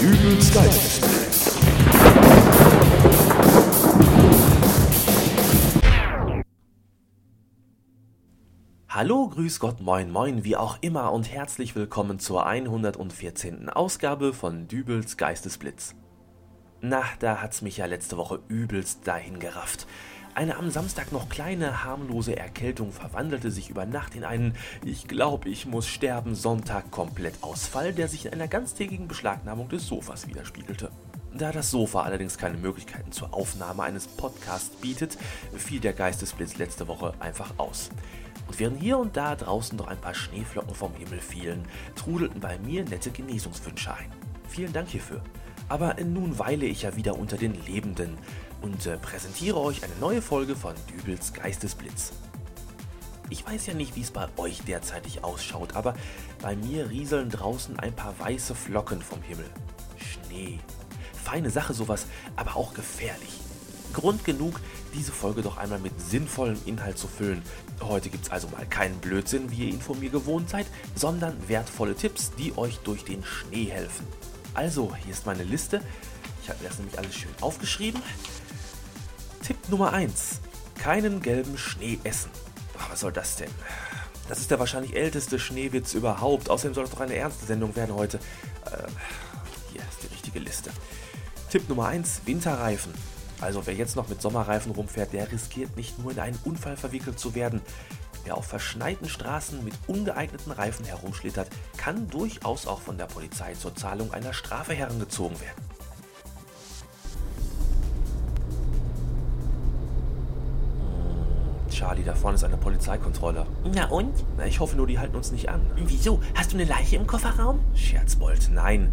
Dübels Geistesblitz. Hallo, grüß Gott, moin, moin, wie auch immer und herzlich willkommen zur 114. Ausgabe von Dübels Geistesblitz. Na, da hat's mich ja letzte Woche übelst dahin gerafft. Eine am Samstag noch kleine, harmlose Erkältung verwandelte sich über Nacht in einen Ich glaube, ich muss sterben Sonntag komplett Ausfall, der sich in einer ganztägigen Beschlagnahmung des Sofas widerspiegelte. Da das Sofa allerdings keine Möglichkeiten zur Aufnahme eines Podcasts bietet, fiel der Geistesblitz letzte Woche einfach aus. Und während hier und da draußen noch ein paar Schneeflocken vom Himmel fielen, trudelten bei mir nette Genesungswünsche ein. Vielen Dank hierfür. Aber nun weile ich ja wieder unter den Lebenden und äh, präsentiere euch eine neue Folge von Dübels Geistesblitz. Ich weiß ja nicht, wie es bei euch derzeitig ausschaut, aber bei mir rieseln draußen ein paar weiße Flocken vom Himmel. Schnee. Feine Sache sowas, aber auch gefährlich. Grund genug, diese Folge doch einmal mit sinnvollem Inhalt zu füllen. Heute gibt es also mal keinen Blödsinn, wie ihr ihn von mir gewohnt seid, sondern wertvolle Tipps, die euch durch den Schnee helfen. Also, hier ist meine Liste. Ich habe mir das nämlich alles schön aufgeschrieben. Tipp Nummer 1. Keinen gelben Schnee essen. Was soll das denn? Das ist der wahrscheinlich älteste Schneewitz überhaupt. Außerdem soll es doch eine ernste Sendung werden heute. Äh, hier ist die richtige Liste. Tipp Nummer 1. Winterreifen. Also wer jetzt noch mit Sommerreifen rumfährt, der riskiert nicht nur in einen Unfall verwickelt zu werden. Wer auf verschneiten Straßen mit ungeeigneten Reifen herumschlittert, kann durchaus auch von der Polizei zur Zahlung einer Strafe herangezogen werden. Hm, Charlie, da vorne ist eine Polizeikontrolle. Na und? Na, ich hoffe nur, die halten uns nicht an. Wieso? Hast du eine Leiche im Kofferraum? Scherzbold, nein.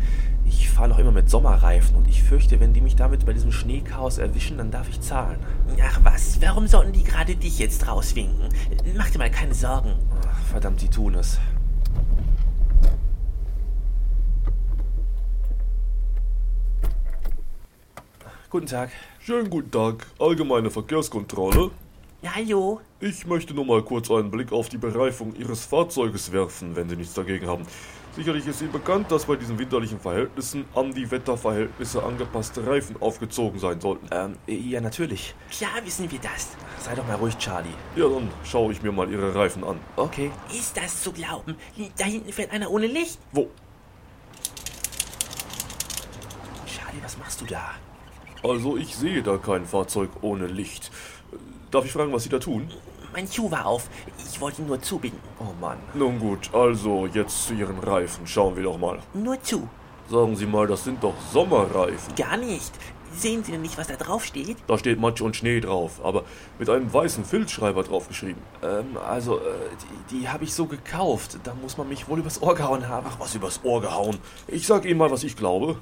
Ich fahre noch immer mit Sommerreifen und ich fürchte, wenn die mich damit bei diesem Schneechaos erwischen, dann darf ich zahlen. Ach was, warum sollten die gerade dich jetzt rauswinken? Mach dir mal keine Sorgen. Ach, verdammt, die tun es. Guten Tag. Schönen guten Tag, allgemeine Verkehrskontrolle. Ja, hallo? Ich möchte nur mal kurz einen Blick auf die Bereifung Ihres Fahrzeuges werfen, wenn Sie nichts dagegen haben. Sicherlich ist Ihnen bekannt, dass bei diesen winterlichen Verhältnissen an die Wetterverhältnisse angepasste Reifen aufgezogen sein sollten. Ähm, ja, natürlich. Klar wissen wir das. Sei doch mal ruhig, Charlie. Ja, dann schaue ich mir mal Ihre Reifen an. Okay. Ist das zu glauben? Da hinten fährt einer ohne Licht. Wo? Charlie, was machst du da? Also, ich sehe da kein Fahrzeug ohne Licht. Darf ich fragen, was Sie da tun? Mein Schuh war auf. Ich wollte ihn nur zubinden. Oh Mann. Nun gut, also jetzt zu Ihren Reifen. Schauen wir doch mal. Nur zu. Sagen Sie mal, das sind doch Sommerreifen. Gar nicht. Sehen Sie denn nicht, was da drauf steht? Da steht Matsch und Schnee drauf, aber mit einem weißen Filzschreiber draufgeschrieben. Ähm, also, äh, die, die habe ich so gekauft. Da muss man mich wohl übers Ohr gehauen haben. Ach, was übers Ohr gehauen. Ich sag Ihnen mal, was ich glaube.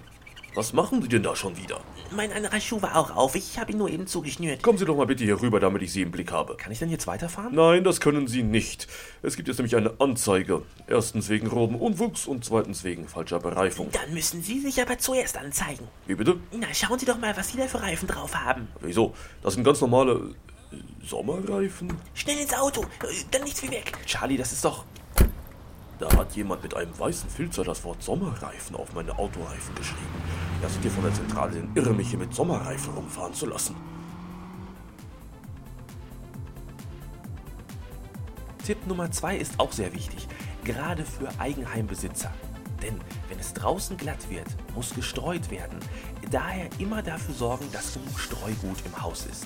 Was machen Sie denn da schon wieder? Mein anderer Schuh war auch auf. Ich habe ihn nur eben zugeschnürt. Kommen Sie doch mal bitte hier rüber, damit ich Sie im Blick habe. Kann ich denn jetzt weiterfahren? Nein, das können Sie nicht. Es gibt jetzt nämlich eine Anzeige. Erstens wegen groben Unwuchs und zweitens wegen falscher Bereifung. Dann müssen Sie sich aber zuerst anzeigen. Wie bitte? Na, schauen Sie doch mal, was Sie da für Reifen drauf haben. Wieso? Das sind ganz normale äh, Sommerreifen. Schnell ins Auto. Äh, Dann nichts wie weg. Charlie, das ist doch. Da hat jemand mit einem weißen Filzer das Wort Sommerreifen auf meine Autoreifen geschrieben. Ja, sind hier von der Zentrale denn irre, mich hier mit Sommerreifen rumfahren zu lassen. Tipp Nummer 2 ist auch sehr wichtig, gerade für Eigenheimbesitzer. Denn wenn es draußen glatt wird, muss gestreut werden. Daher immer dafür sorgen, dass genug Streugut im Haus ist.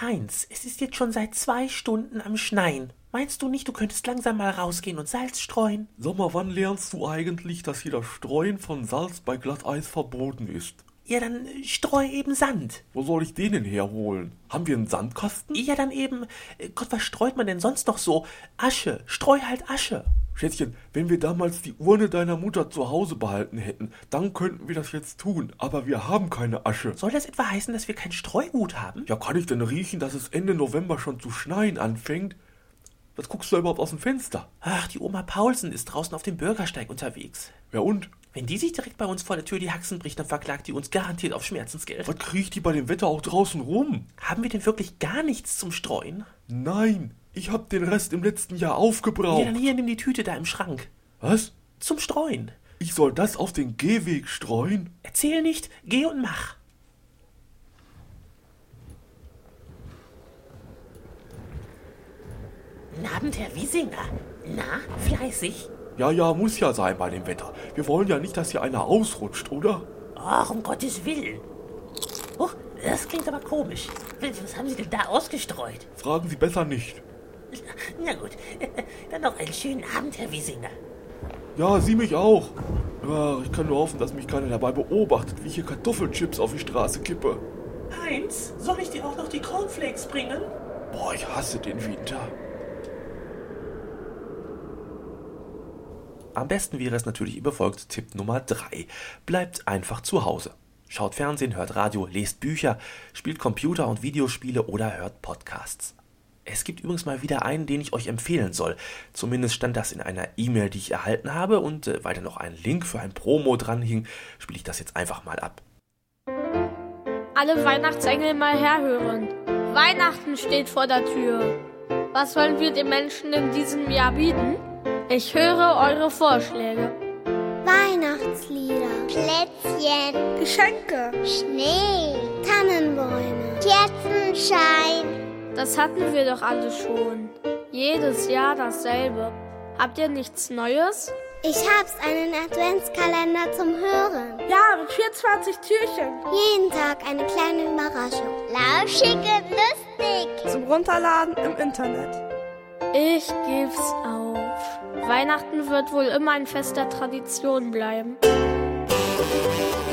Heinz, es ist jetzt schon seit zwei Stunden am Schneien. Meinst du nicht, du könntest langsam mal rausgehen und Salz streuen? Sag mal, wann lernst du eigentlich, dass hier das Streuen von Salz bei Glatteis verboten ist? Ja, dann äh, streu eben Sand. Wo soll ich den denn herholen? Haben wir einen Sandkasten? Ja, dann eben. äh, Gott, was streut man denn sonst noch so? Asche. Streu halt Asche. Schätzchen, wenn wir damals die Urne deiner Mutter zu Hause behalten hätten, dann könnten wir das jetzt tun. Aber wir haben keine Asche. Soll das etwa heißen, dass wir kein Streugut haben? Ja, kann ich denn riechen, dass es Ende November schon zu schneien anfängt? Was guckst du da überhaupt aus dem Fenster? Ach, die Oma Paulsen ist draußen auf dem Bürgersteig unterwegs. Ja und? Wenn die sich direkt bei uns vor der Tür die Haxen bricht, dann verklagt die uns garantiert auf Schmerzensgeld. Was kriecht die bei dem Wetter auch draußen rum? Haben wir denn wirklich gar nichts zum Streuen? Nein, ich hab den Rest im letzten Jahr Ja, aufgebraucht. dann hier, nimm die Tüte da im Schrank. Was? Zum Streuen. Ich soll das auf den Gehweg streuen? Erzähl nicht, geh und mach. Guten Abend, Herr Wiesinger. Na, fleißig? Ja, ja, muss ja sein bei dem Wetter. Wir wollen ja nicht, dass hier einer ausrutscht, oder? Ach, um Gottes Willen. Huch, das klingt aber komisch. Was haben Sie denn da ausgestreut? Fragen Sie besser nicht. Na gut, dann noch einen schönen Abend, Herr Wiesinger. Ja, Sie mich auch. Ja, ich kann nur hoffen, dass mich keiner dabei beobachtet, wie ich hier Kartoffelchips auf die Straße kippe. Heinz, soll ich dir auch noch die Cornflakes bringen? Boah, ich hasse den Winter. Am besten wäre es natürlich, ihr befolgt Tipp Nummer 3. Bleibt einfach zu Hause. Schaut Fernsehen, hört Radio, lest Bücher, spielt Computer- und Videospiele oder hört Podcasts. Es gibt übrigens mal wieder einen, den ich euch empfehlen soll. Zumindest stand das in einer E-Mail, die ich erhalten habe und äh, weil da noch ein Link für ein Promo dran hing, spiele ich das jetzt einfach mal ab. Alle Weihnachtsengel mal herhören. Weihnachten steht vor der Tür. Was wollen wir den Menschen in diesem Jahr bieten? Ich höre eure Vorschläge. Weihnachtslieder, Plätzchen, Geschenke, Schnee, Tannenbäume, Kerzenschein. Das hatten wir doch alle schon. Jedes Jahr dasselbe. Habt ihr nichts Neues? Ich hab's einen Adventskalender zum Hören. Ja, mit 24 Türchen. Jeden Tag eine kleine Überraschung. Lauschig und lustig. Zum Runterladen im Internet. Ich geb's auf. Weihnachten wird wohl immer ein Fest der Tradition bleiben.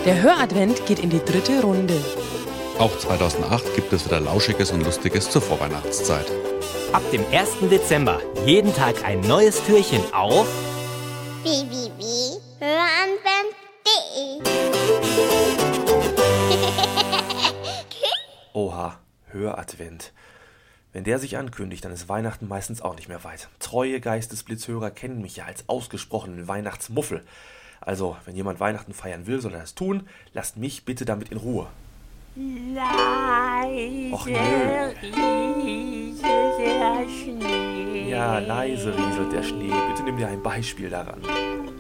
Der Höradvent geht in die dritte Runde. Auch 2008 gibt es wieder Lauschiges und Lustiges zur Vorweihnachtszeit. Ab dem 1. Dezember jeden Tag ein neues Türchen auf www.höranwend.de Oha, Höradvent. Wenn der sich ankündigt, dann ist Weihnachten meistens auch nicht mehr weit. Treue Geistesblitzhörer kennen mich ja als ausgesprochenen Weihnachtsmuffel. Also, wenn jemand Weihnachten feiern will, soll er das tun. Lasst mich bitte damit in Ruhe. Leise Och, rieselt der Schnee. Ja, leise rieselt der Schnee. Bitte nimm dir ein Beispiel daran.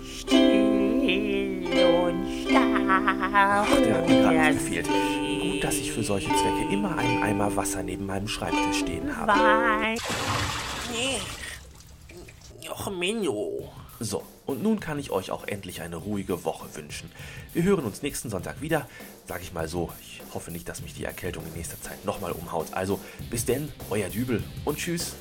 Still und starr. Ach, der hat mir gerade gefehlt. Gut, dass ich für solche Zwecke immer einen Eimer Wasser neben meinem Schreibtisch stehen habe. Wein. Och, Menno. So, und nun kann ich euch auch endlich eine ruhige Woche wünschen. Wir hören uns nächsten Sonntag wieder. Sag ich mal so, ich hoffe nicht, dass mich die Erkältung in nächster Zeit nochmal umhaut. Also, bis denn, euer Dübel und tschüss.